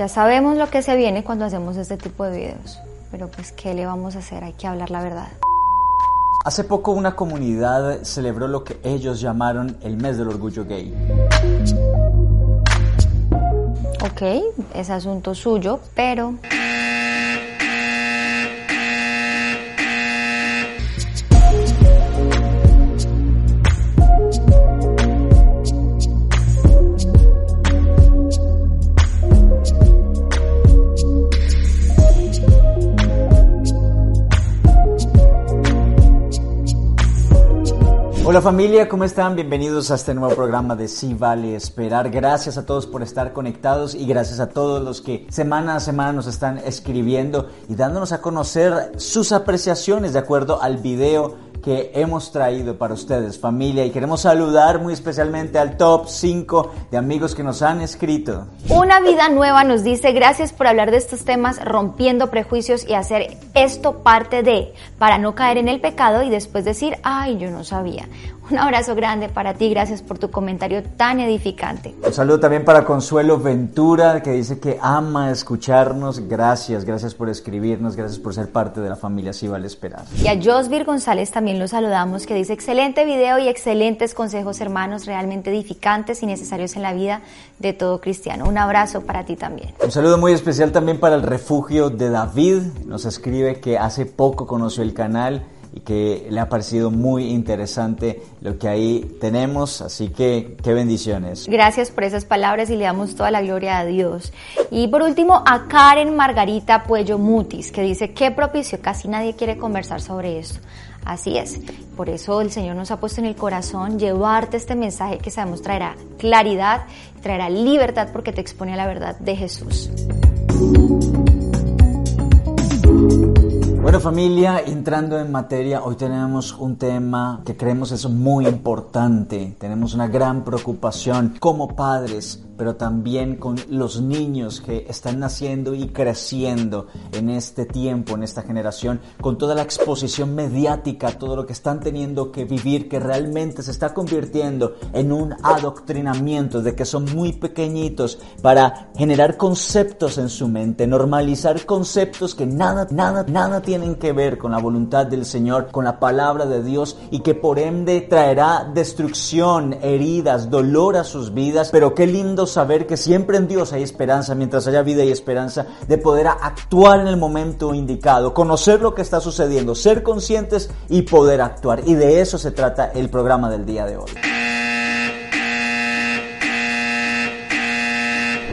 Ya sabemos lo que se viene cuando hacemos este tipo de videos, pero pues ¿qué le vamos a hacer? Hay que hablar la verdad. Hace poco una comunidad celebró lo que ellos llamaron el mes del orgullo gay. Ok, es asunto suyo, pero... Hola familia, ¿cómo están? Bienvenidos a este nuevo programa de Sí Vale Esperar. Gracias a todos por estar conectados y gracias a todos los que semana a semana nos están escribiendo y dándonos a conocer sus apreciaciones de acuerdo al video que hemos traído para ustedes, familia, y queremos saludar muy especialmente al top 5 de amigos que nos han escrito. Una vida nueva nos dice gracias por hablar de estos temas, rompiendo prejuicios y hacer esto parte de, para no caer en el pecado y después decir, ay, yo no sabía. Un abrazo grande para ti, gracias por tu comentario tan edificante. Un saludo también para Consuelo Ventura, que dice que ama escucharnos. Gracias, gracias por escribirnos, gracias por ser parte de la familia Si Vale Esperar. Y a Josvir González también lo saludamos, que dice excelente video y excelentes consejos hermanos, realmente edificantes y necesarios en la vida de todo cristiano. Un abrazo para ti también. Un saludo muy especial también para el refugio de David. Nos escribe que hace poco conoció el canal y que le ha parecido muy interesante lo que ahí tenemos, así que qué bendiciones. Gracias por esas palabras y le damos toda la gloria a Dios. Y por último a Karen Margarita Puello Mutis, que dice, qué propicio, casi nadie quiere conversar sobre esto. Así es, por eso el Señor nos ha puesto en el corazón llevarte este mensaje que sabemos traerá claridad, traerá libertad porque te expone a la verdad de Jesús. Familia, entrando en materia, hoy tenemos un tema que creemos es muy importante. Tenemos una gran preocupación como padres pero también con los niños que están naciendo y creciendo en este tiempo, en esta generación, con toda la exposición mediática, todo lo que están teniendo que vivir, que realmente se está convirtiendo en un adoctrinamiento de que son muy pequeñitos para generar conceptos en su mente, normalizar conceptos que nada, nada, nada tienen que ver con la voluntad del Señor, con la palabra de Dios y que por ende traerá destrucción, heridas, dolor a sus vidas, pero qué lindo saber que siempre en Dios hay esperanza, mientras haya vida y esperanza, de poder actuar en el momento indicado, conocer lo que está sucediendo, ser conscientes y poder actuar. Y de eso se trata el programa del día de hoy.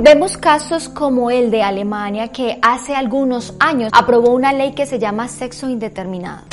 Vemos casos como el de Alemania que hace algunos años aprobó una ley que se llama sexo indeterminado.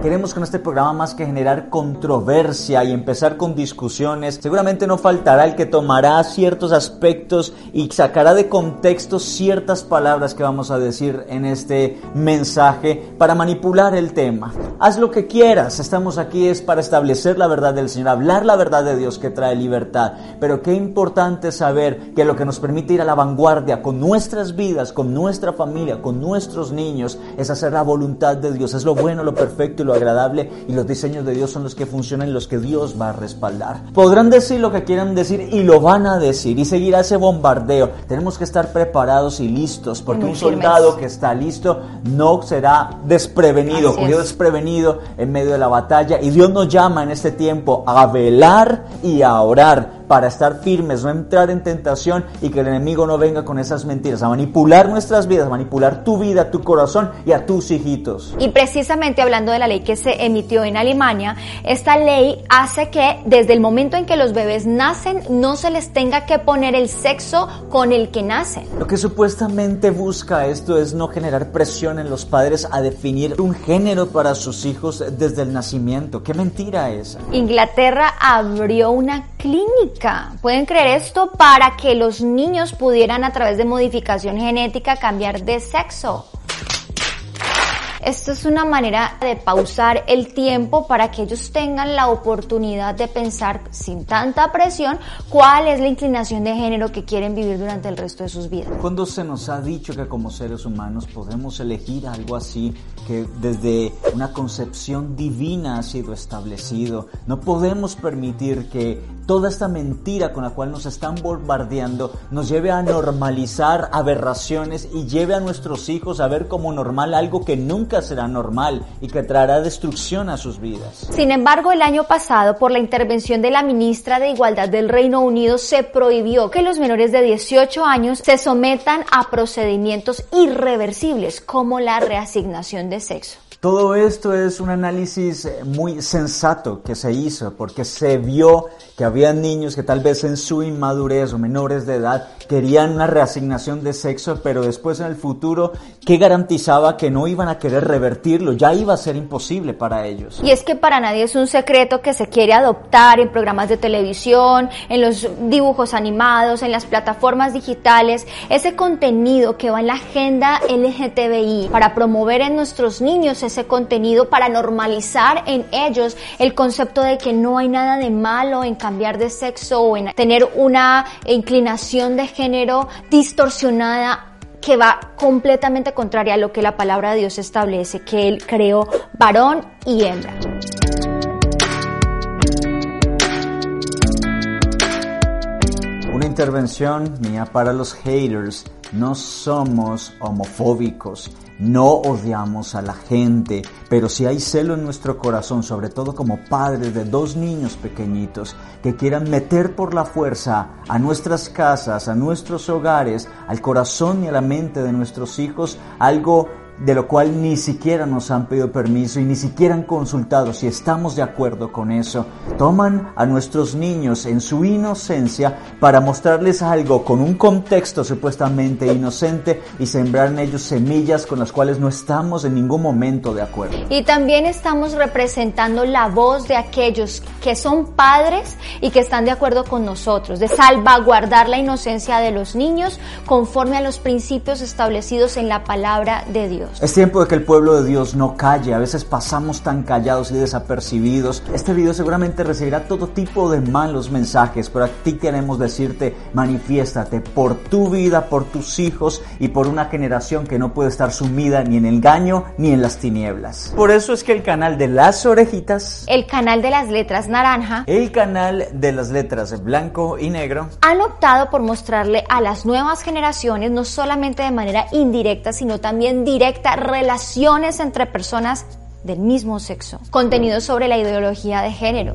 Queremos con este programa más que generar controversia y empezar con discusiones. Seguramente no faltará el que tomará ciertos aspectos y sacará de contexto ciertas palabras que vamos a decir en este mensaje para manipular el tema. Haz lo que quieras. Estamos aquí es para establecer la verdad del Señor, hablar la verdad de Dios que trae libertad. Pero qué importante saber que lo que nos permite ir a la vanguardia con nuestras vidas, con nuestra familia, con nuestros niños, es hacer la voluntad de Dios. Es lo bueno, lo perfecto lo agradable y los diseños de Dios son los que funcionan, los que Dios va a respaldar. Podrán decir lo que quieran decir y lo van a decir y seguirá ese bombardeo. Tenemos que estar preparados y listos porque un soldado que está listo no será desprevenido, cogido desprevenido en medio de la batalla y Dios nos llama en este tiempo a velar y a orar para estar firmes, no entrar en tentación y que el enemigo no venga con esas mentiras, a manipular nuestras vidas, a manipular tu vida, tu corazón y a tus hijitos. Y precisamente hablando de la ley que se emitió en Alemania, esta ley hace que desde el momento en que los bebés nacen no se les tenga que poner el sexo con el que nacen. Lo que supuestamente busca esto es no generar presión en los padres a definir un género para sus hijos desde el nacimiento. ¿Qué mentira esa? Inglaterra abrió una clínica genética. ¿Pueden creer esto? Para que los niños pudieran a través de modificación genética cambiar de sexo. Esto es una manera de pausar el tiempo para que ellos tengan la oportunidad de pensar sin tanta presión cuál es la inclinación de género que quieren vivir durante el resto de sus vidas. Cuando se nos ha dicho que como seres humanos podemos elegir algo así que desde una concepción divina ha sido establecido, no podemos permitir que toda esta mentira con la cual nos están bombardeando nos lleve a normalizar aberraciones y lleve a nuestros hijos a ver como normal algo que nunca será normal y que traerá destrucción a sus vidas. Sin embargo, el año pasado, por la intervención de la ministra de Igualdad del Reino Unido, se prohibió que los menores de 18 años se sometan a procedimientos irreversibles como la reasignación de sexo. Todo esto es un análisis eh, muy sensato que se hizo porque se vio que había niños que tal vez en su inmadurez o menores de edad querían una reasignación de sexo, pero después en el futuro, ¿qué garantizaba que no iban a querer revertirlo? Ya iba a ser imposible para ellos. Y es que para nadie es un secreto que se quiere adoptar en programas de televisión, en los dibujos animados, en las plataformas digitales, ese contenido que va en la agenda LGTBI para promover en nuestros niños ese contenido para normalizar en ellos el concepto de que no hay nada de malo en cambiar de sexo o en tener una inclinación de género distorsionada que va completamente contraria a lo que la palabra de Dios establece, que Él creó varón y hembra. Una intervención mía para los haters. No somos homofóbicos, no odiamos a la gente, pero si hay celo en nuestro corazón, sobre todo como padres de dos niños pequeñitos que quieran meter por la fuerza a nuestras casas, a nuestros hogares, al corazón y a la mente de nuestros hijos, algo de lo cual ni siquiera nos han pedido permiso y ni siquiera han consultado si estamos de acuerdo con eso. Toman a nuestros niños en su inocencia para mostrarles algo con un contexto supuestamente inocente y sembrar en ellos semillas con las cuales no estamos en ningún momento de acuerdo. Y también estamos representando la voz de aquellos que son padres y que están de acuerdo con nosotros, de salvaguardar la inocencia de los niños conforme a los principios establecidos en la palabra de Dios. Es tiempo de que el pueblo de Dios no calle, a veces pasamos tan callados y desapercibidos. Este video seguramente recibirá todo tipo de malos mensajes, pero a ti queremos decirte, manifiéstate por tu vida, por tus hijos y por una generación que no puede estar sumida ni en el engaño ni en las tinieblas. Por eso es que el canal de las orejitas, el canal de las letras naranja, el canal de las letras blanco y negro, han optado por mostrarle a las nuevas generaciones, no solamente de manera indirecta, sino también directa, relaciones entre personas del mismo sexo, contenido sobre la ideología de género.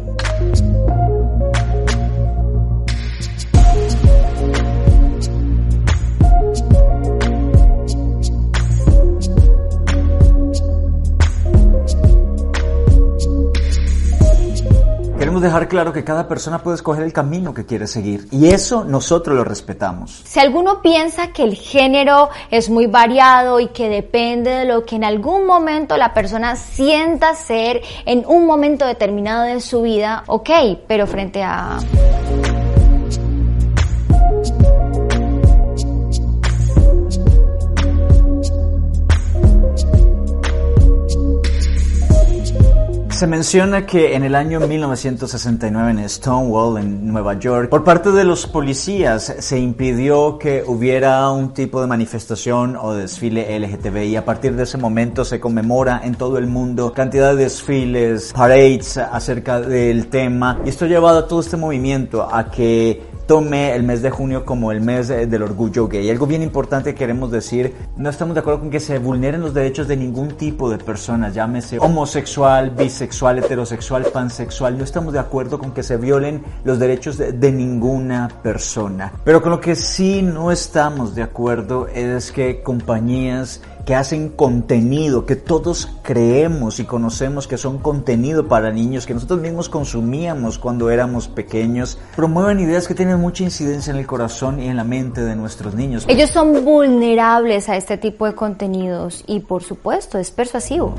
Dejar claro que cada persona puede escoger el camino que quiere seguir y eso nosotros lo respetamos. Si alguno piensa que el género es muy variado y que depende de lo que en algún momento la persona sienta ser en un momento determinado de su vida, ok, pero frente a... Se menciona que en el año 1969 en Stonewall, en Nueva York, por parte de los policías se impidió que hubiera un tipo de manifestación o desfile LGTBI. A partir de ese momento se conmemora en todo el mundo cantidad de desfiles, parades acerca del tema. Y esto ha llevado a todo este movimiento a que tome el mes de junio como el mes del orgullo gay. Algo bien importante que queremos decir, no estamos de acuerdo con que se vulneren los derechos de ningún tipo de persona, llámese homosexual, bisexual, heterosexual, pansexual, no estamos de acuerdo con que se violen los derechos de, de ninguna persona. Pero con lo que sí no estamos de acuerdo es que compañías que hacen contenido, que todos creemos y conocemos que son contenido para niños, que nosotros mismos consumíamos cuando éramos pequeños, promueven ideas que tienen mucha incidencia en el corazón y en la mente de nuestros niños. Ellos son vulnerables a este tipo de contenidos y por supuesto es persuasivo.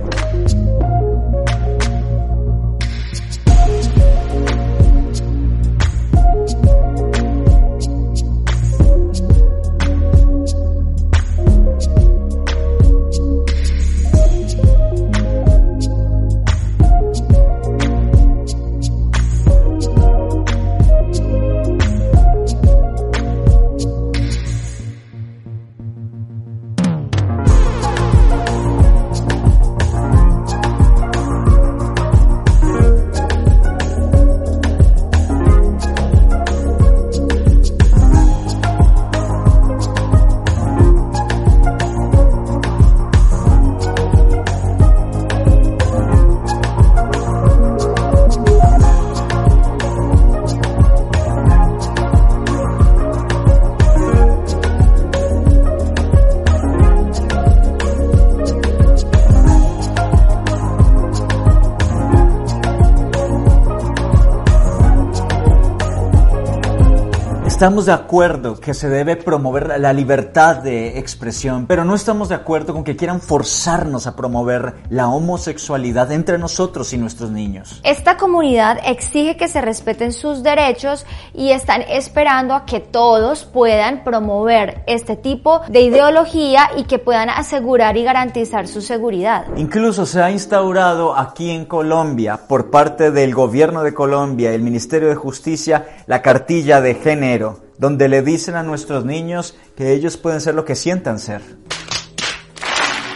Estamos de acuerdo que se debe promover la libertad de expresión, pero no estamos de acuerdo con que quieran forzarnos a promover la homosexualidad entre nosotros y nuestros niños. Esta comunidad exige que se respeten sus derechos y están esperando a que todos puedan promover este tipo de ideología y que puedan asegurar y garantizar su seguridad. Incluso se ha instaurado aquí en Colombia, por parte del gobierno de Colombia el Ministerio de Justicia, la cartilla de género, donde le dicen a nuestros niños que ellos pueden ser lo que sientan ser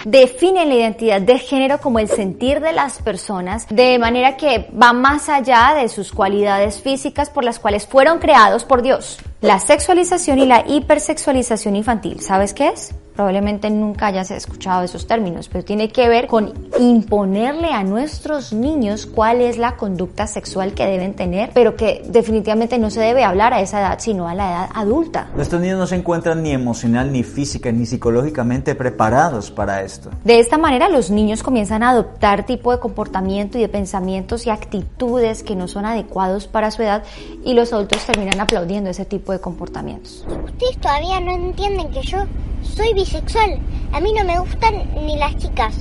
definen la identidad de género como el sentir de las personas de manera que va más allá de sus cualidades físicas por las cuales fueron creados por Dios. La sexualización y la hipersexualización infantil, ¿sabes qué es? Probablemente nunca hayas escuchado esos términos, pero tiene que ver con imponerle a nuestros niños cuál es la conducta sexual que deben tener, pero que definitivamente no se debe hablar a esa edad, sino a la edad adulta. Nuestros niños no se encuentran ni emocional, ni física, ni psicológicamente preparados para esto. De esta manera los niños comienzan a adoptar tipo de comportamiento y de pensamientos y actitudes que no son adecuados para su edad y los adultos terminan aplaudiendo ese tipo de comportamientos. Ustedes todavía no entienden que yo soy bisexual. A mí no me gustan ni las chicas,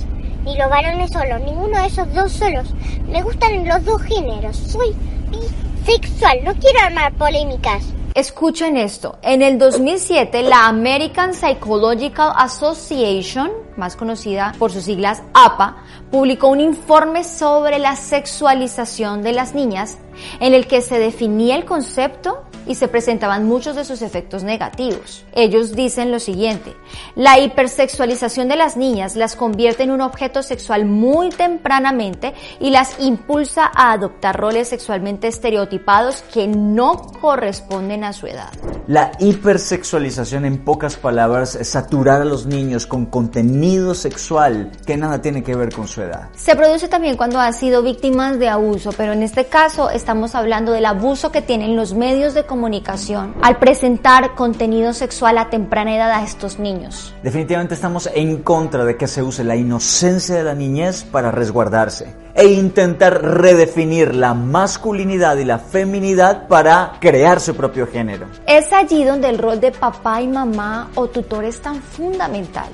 ni los varones solos, ninguno de esos dos solos. Me gustan los dos géneros. Soy bisexual. No quiero armar polémicas. Escuchen esto. En el 2007, la American Psychological Association, más conocida por sus siglas APA, publicó un informe sobre la sexualización de las niñas en el que se definía el concepto y se presentaban muchos de sus efectos negativos. Ellos dicen lo siguiente, la hipersexualización de las niñas las convierte en un objeto sexual muy tempranamente y las impulsa a adoptar roles sexualmente estereotipados que no corresponden a su edad. La hipersexualización en pocas palabras es saturar a los niños con contenido sexual que nada tiene que ver con su edad. Se produce también cuando han sido víctimas de abuso, pero en este caso estamos hablando del abuso que tienen los medios de comunicación al presentar contenido sexual a temprana edad a estos niños. Definitivamente estamos en contra de que se use la inocencia de la niñez para resguardarse e intentar redefinir la masculinidad y la feminidad para crear su propio género. Es allí donde el rol de papá y mamá o tutor es tan fundamental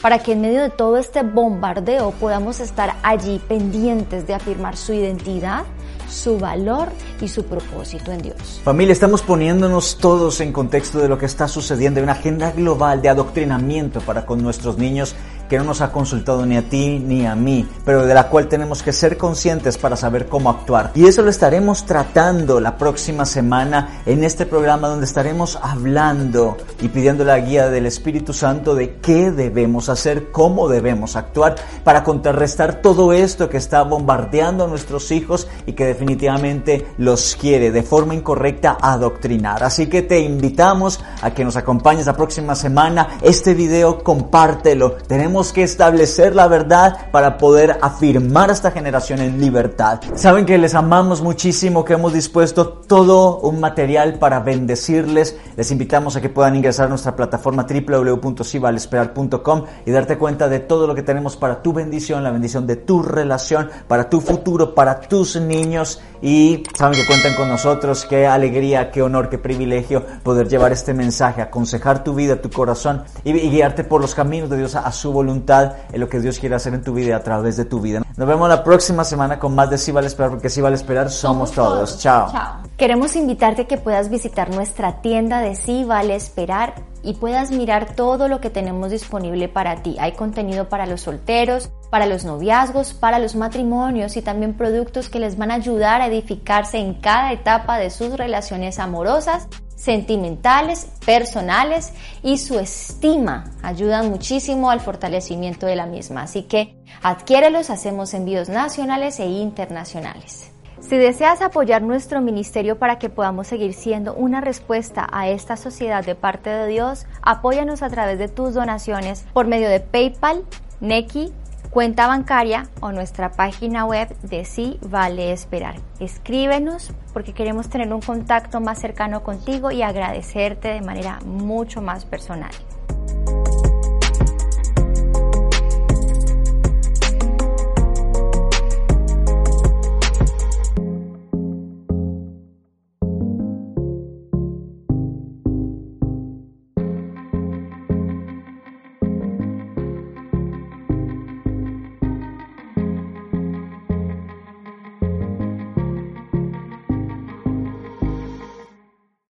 para que en medio de todo este bombardeo podamos estar allí pendientes de afirmar su identidad su valor y su propósito en Dios. Familia, estamos poniéndonos todos en contexto de lo que está sucediendo, en una agenda global de adoctrinamiento para con nuestros niños que no nos ha consultado ni a ti ni a mí, pero de la cual tenemos que ser conscientes para saber cómo actuar. Y eso lo estaremos tratando la próxima semana en este programa donde estaremos hablando y pidiendo la guía del Espíritu Santo de qué debemos hacer, cómo debemos actuar para contrarrestar todo esto que está bombardeando a nuestros hijos y que definitivamente los quiere de forma incorrecta adoctrinar. Así que te invitamos a que nos acompañes la próxima semana. Este video compártelo. Tenemos que establecer la verdad para poder afirmar a esta generación en libertad. Saben que les amamos muchísimo, que hemos dispuesto todo un material para bendecirles. Les invitamos a que puedan ingresar a nuestra plataforma www.sivalesperar.com y darte cuenta de todo lo que tenemos para tu bendición, la bendición de tu relación, para tu futuro, para tus niños. Y saben que cuentan con nosotros. Qué alegría, qué honor, qué privilegio poder llevar este mensaje, aconsejar tu vida, tu corazón y, guiarte por los caminos de Dios a, a su voluntad voluntad en lo que Dios quiere hacer en tu vida a través de tu vida. Nos vemos la próxima semana con más de Si Vale Esperar, porque Si Vale Esperar somos, todos. Chao. Chao. Queremos invitarte a que puedas visitar nuestra tienda de Si Vale Esperar y puedas mirar todo lo que tenemos disponible para ti. Hay contenido para los solteros, para los noviazgos, para los matrimonios y también productos que les van a ayudar a edificarse en cada etapa de sus relaciones amorosas sentimentales, personales y su estima ayudan muchísimo al fortalecimiento de la misma. Así que adquiérelos, hacemos envíos nacionales e internacionales. Si deseas apoyar nuestro ministerio para que podamos seguir siendo una respuesta a esta sociedad de parte de Dios, apóyanos a través de tus donaciones por medio de PayPal, Neki, cuenta bancaria o nuestra página web de Sí Vale Esperar. Escríbenos porque queremos tener un contacto más cercano contigo y agradecerte de manera mucho más personal.